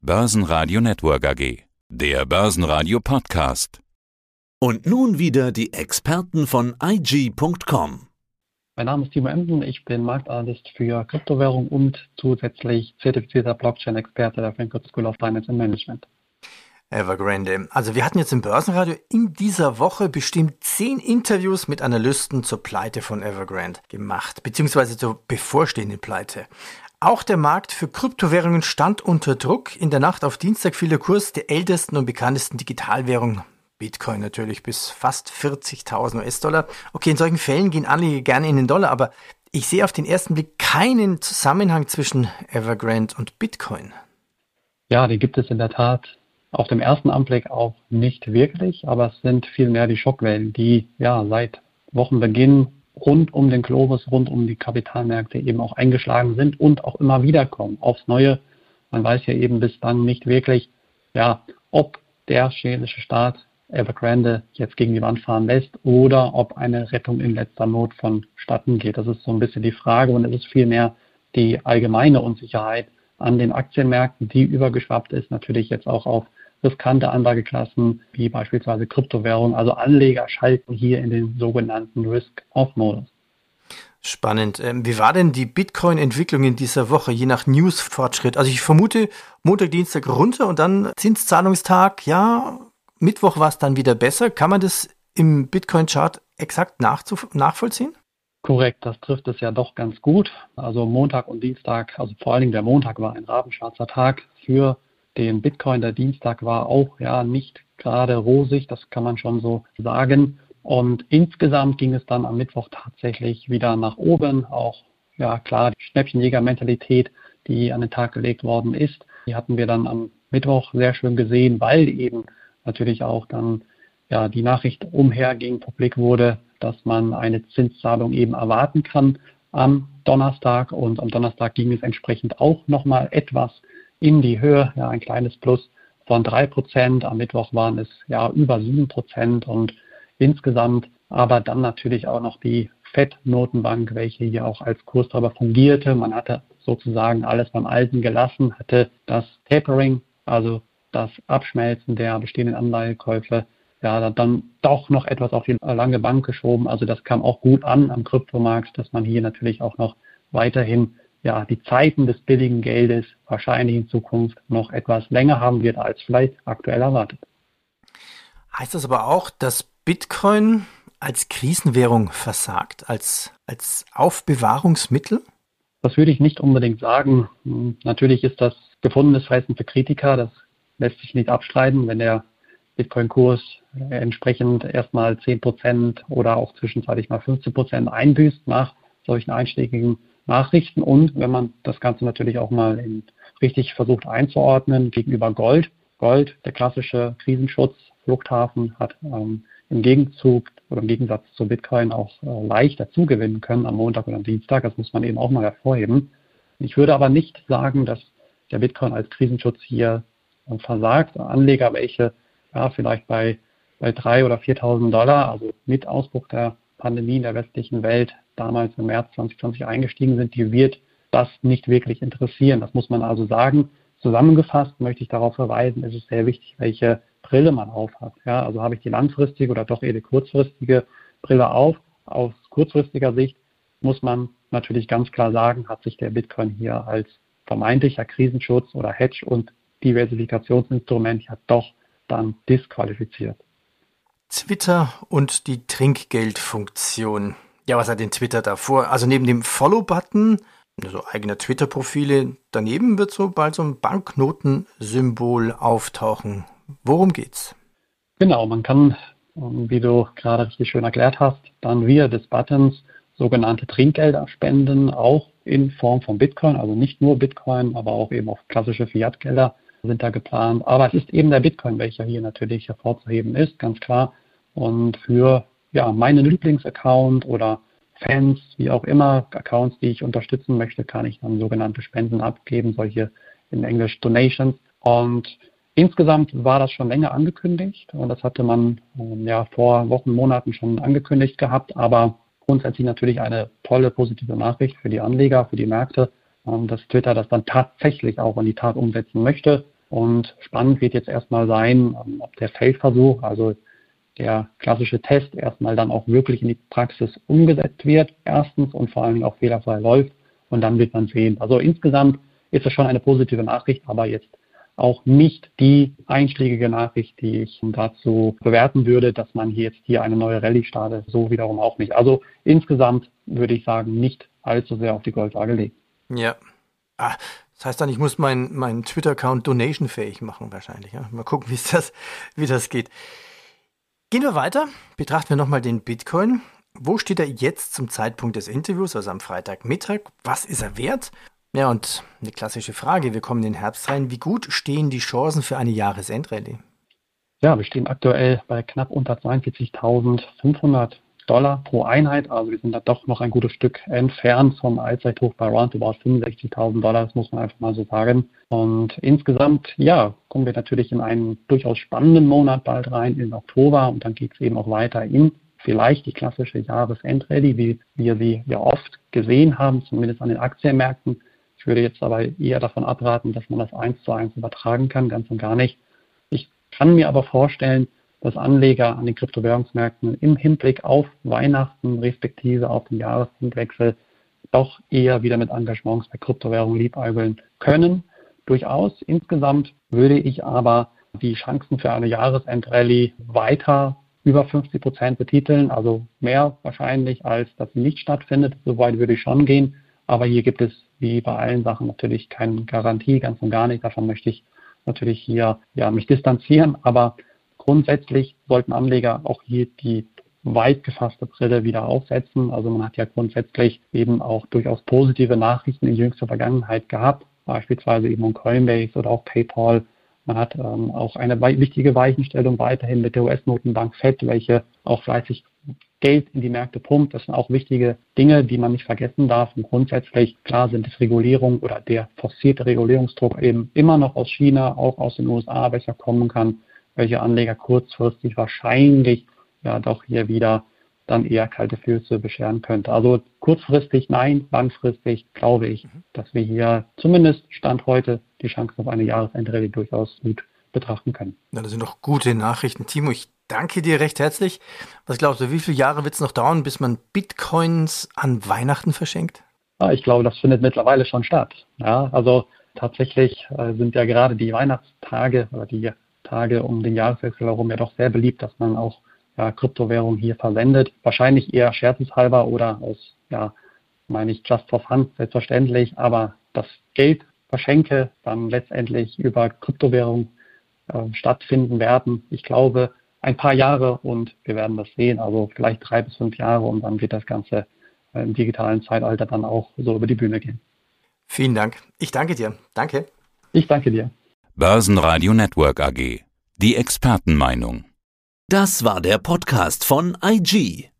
Börsenradio Network AG. Der Börsenradio Podcast. Und nun wieder die Experten von IG.com. Mein Name ist Timo Emden, ich bin Marktanalyst für Kryptowährung und zusätzlich zertifizierter Blockchain-Experte der Frankfurt School of Finance and Management. Evergrande. Also wir hatten jetzt im Börsenradio in dieser Woche bestimmt zehn Interviews mit Analysten zur Pleite von Evergrande gemacht, beziehungsweise zur bevorstehenden Pleite. Auch der Markt für Kryptowährungen stand unter Druck. In der Nacht auf Dienstag fiel der Kurs der ältesten und bekanntesten Digitalwährung Bitcoin natürlich bis fast 40.000 US-Dollar. Okay, in solchen Fällen gehen alle gerne in den Dollar, aber ich sehe auf den ersten Blick keinen Zusammenhang zwischen Evergrande und Bitcoin. Ja, die gibt es in der Tat auf dem ersten Anblick auch nicht wirklich, aber es sind vielmehr die Schockwellen, die ja seit Wochenbeginn rund um den Globus, rund um die Kapitalmärkte eben auch eingeschlagen sind und auch immer wieder kommen aufs Neue. Man weiß ja eben bis dann nicht wirklich, ja, ob der chinesische Staat Evergrande jetzt gegen die Wand fahren lässt oder ob eine Rettung in letzter Not vonstatten geht. Das ist so ein bisschen die Frage und es ist vielmehr die allgemeine Unsicherheit an den Aktienmärkten, die übergeschwappt ist, natürlich jetzt auch auf riskante Anlageklassen wie beispielsweise Kryptowährungen. Also Anleger schalten hier in den sogenannten Risk-Off-Modus. Spannend. Ähm, wie war denn die Bitcoin-Entwicklung in dieser Woche, je nach News-Fortschritt? Also ich vermute Montag, Dienstag runter und dann Zinszahlungstag, ja, Mittwoch war es dann wieder besser. Kann man das im Bitcoin-Chart exakt nachvollziehen? Korrekt, das trifft es ja doch ganz gut. Also Montag und Dienstag, also vor allen Dingen der Montag war ein rabenschwarzer Tag für den Bitcoin. Der Dienstag war auch ja nicht gerade rosig, das kann man schon so sagen. Und insgesamt ging es dann am Mittwoch tatsächlich wieder nach oben. Auch ja klar, die Schnäppchenjäger-Mentalität, die an den Tag gelegt worden ist, die hatten wir dann am Mittwoch sehr schön gesehen, weil eben natürlich auch dann ja die Nachricht umherging, publik wurde, dass man eine Zinszahlung eben erwarten kann am Donnerstag. Und am Donnerstag ging es entsprechend auch nochmal etwas in die Höhe, ja, ein kleines Plus von drei Prozent. Am Mittwoch waren es ja über sieben Prozent und insgesamt aber dann natürlich auch noch die FED-Notenbank, welche hier auch als Kurstreiber fungierte. Man hatte sozusagen alles beim Alten gelassen, hatte das Tapering, also das Abschmelzen der bestehenden Anleihekäufe, ja, dann doch noch etwas auf die lange Bank geschoben. Also das kam auch gut an am Kryptomarkt, dass man hier natürlich auch noch weiterhin ja, die Zeiten des billigen Geldes wahrscheinlich in Zukunft noch etwas länger haben wird als vielleicht aktuell erwartet. Heißt das aber auch, dass Bitcoin als Krisenwährung versagt, als, als Aufbewahrungsmittel? Das würde ich nicht unbedingt sagen. Natürlich ist das gefundenes Fressen für Kritiker. Das lässt sich nicht abstreiten, wenn der Bitcoin-Kurs entsprechend erstmal 10% oder auch zwischenzeitlich mal 15% einbüßt nach solchen einschlägigen Nachrichten und wenn man das Ganze natürlich auch mal in, richtig versucht einzuordnen gegenüber Gold. Gold, der klassische Krisenschutz, Fluchthafen, hat ähm, im Gegenzug oder im Gegensatz zu Bitcoin auch äh, leicht dazugewinnen können am Montag oder am Dienstag. Das muss man eben auch mal hervorheben. Ich würde aber nicht sagen, dass der Bitcoin als Krisenschutz hier äh, versagt. Anleger, welche ja, vielleicht bei, bei 3.000 oder 4.000 Dollar, also mit Ausbruch der Pandemie in der westlichen Welt damals im März 2020 eingestiegen sind, die wird das nicht wirklich interessieren. Das muss man also sagen. Zusammengefasst möchte ich darauf verweisen, ist es sehr wichtig, welche Brille man aufhat. Ja, also habe ich die langfristige oder doch eher die kurzfristige Brille auf. Aus kurzfristiger Sicht muss man natürlich ganz klar sagen, hat sich der Bitcoin hier als vermeintlicher Krisenschutz oder Hedge und Diversifikationsinstrument ja doch dann disqualifiziert. Twitter und die Trinkgeldfunktion. Ja, was hat denn Twitter davor? Also neben dem Follow-Button, also eigener Twitter-Profile, daneben wird so bald so ein Banknotensymbol auftauchen. Worum geht's? Genau, man kann, ähm, wie du gerade richtig schön erklärt hast, dann via des Buttons sogenannte Trinkgelder spenden, auch in Form von Bitcoin, also nicht nur Bitcoin, aber auch eben auch klassische Fiat-Gelder sind da geplant. Aber es ist eben der Bitcoin, welcher hier natürlich hervorzuheben ist, ganz klar. Und für ja, meinen Lieblingsaccount oder Fans, wie auch immer, Accounts, die ich unterstützen möchte, kann ich dann sogenannte Spenden abgeben, solche in Englisch Donations. Und insgesamt war das schon länger angekündigt und das hatte man ähm, ja vor Wochen, Monaten schon angekündigt gehabt, aber grundsätzlich natürlich eine tolle positive Nachricht für die Anleger, für die Märkte, dass Twitter das dann tatsächlich auch in die Tat umsetzen möchte. Und spannend wird jetzt erstmal sein, ähm, ob der Feldversuch, also der klassische Test, erstmal dann auch wirklich in die Praxis umgesetzt wird, erstens und vor allen Dingen auch fehlerfrei läuft. Und dann wird man sehen. Also insgesamt ist es schon eine positive Nachricht, aber jetzt auch nicht die einschlägige Nachricht, die ich dazu bewerten würde, dass man hier jetzt hier eine neue Rallye startet. So wiederum auch nicht. Also insgesamt würde ich sagen, nicht allzu sehr auf die Goldwaage legen. Ja. Ah, das heißt dann, ich muss meinen mein Twitter-Account donation-fähig machen wahrscheinlich. Ja? Mal gucken, wie das, wie das geht. Gehen wir weiter. Betrachten wir nochmal den Bitcoin. Wo steht er jetzt zum Zeitpunkt des Interviews, also am Freitagmittag? Was ist er wert? Ja, und eine klassische Frage, wir kommen in den Herbst rein. Wie gut stehen die Chancen für eine Jahresendrallye? Ja, wir stehen aktuell bei knapp unter 42.500 Dollar pro Einheit. Also wir sind da doch noch ein gutes Stück entfernt vom Allzeithoch bei roundabout 65.000 Dollar. Das muss man einfach mal so sagen. Und insgesamt, ja, kommen wir natürlich in einen durchaus spannenden Monat bald rein, in Oktober. Und dann geht es eben auch weiter in vielleicht die klassische Jahresendrallye, wie wir sie ja oft gesehen haben, zumindest an den Aktienmärkten. Ich würde jetzt aber eher davon abraten, dass man das eins zu eins übertragen kann, ganz und gar nicht. Ich kann mir aber vorstellen, dass Anleger an den Kryptowährungsmärkten im Hinblick auf Weihnachten respektive auf den Jahreswechsel doch eher wieder mit Engagements bei Kryptowährungen liebäugeln können. Durchaus. Insgesamt würde ich aber die Chancen für eine Jahresendrallye weiter über 50 Prozent betiteln, also mehr wahrscheinlich, als dass sie nicht stattfindet. Soweit würde ich schon gehen. Aber hier gibt es wie bei allen Sachen natürlich keine Garantie, ganz und gar nicht. Davon möchte ich natürlich hier ja, mich distanzieren. Aber grundsätzlich sollten Anleger auch hier die weit gefasste Brille wieder aufsetzen. Also man hat ja grundsätzlich eben auch durchaus positive Nachrichten in jüngster Vergangenheit gehabt, beispielsweise eben um Coinbase oder auch PayPal. Man hat ähm, auch eine wichtige Weichenstellung weiterhin mit der US-Notenbank Fed, welche auch fleißig Geld in die Märkte pumpt. Das sind auch wichtige Dinge, die man nicht vergessen darf. Und grundsätzlich, klar sind es Regulierung oder der forcierte Regulierungsdruck eben immer noch aus China, auch aus den USA, welcher kommen kann, welche Anleger kurzfristig wahrscheinlich ja doch hier wieder dann eher kalte Füße bescheren könnte. Also kurzfristig nein, langfristig glaube ich, mhm. dass wir hier zumindest Stand heute die Chancen auf eine Jahresendrallye durchaus gut betrachten können. Ja, das sind doch gute Nachrichten. Timo, ich danke dir recht herzlich. Was glaubst du, wie viele Jahre wird es noch dauern, bis man Bitcoins an Weihnachten verschenkt? Ja, ich glaube, das findet mittlerweile schon statt. Ja, also tatsächlich äh, sind ja gerade die Weihnachtstage oder die Tage um den Jahreswechsel herum ja doch sehr beliebt, dass man auch ja, Kryptowährung hier verwendet. Wahrscheinlich eher scherzeshalber oder aus, ja, meine ich, just for fun, selbstverständlich. Aber das Geld verschenke dann letztendlich über Kryptowährung äh, stattfinden werden. Ich glaube, ein paar Jahre und wir werden das sehen, also vielleicht drei bis fünf Jahre und dann wird das Ganze äh, im digitalen Zeitalter dann auch so über die Bühne gehen. Vielen Dank. Ich danke dir. Danke. Ich danke dir. Börsenradio Network AG. Die Expertenmeinung. Das war der Podcast von IG.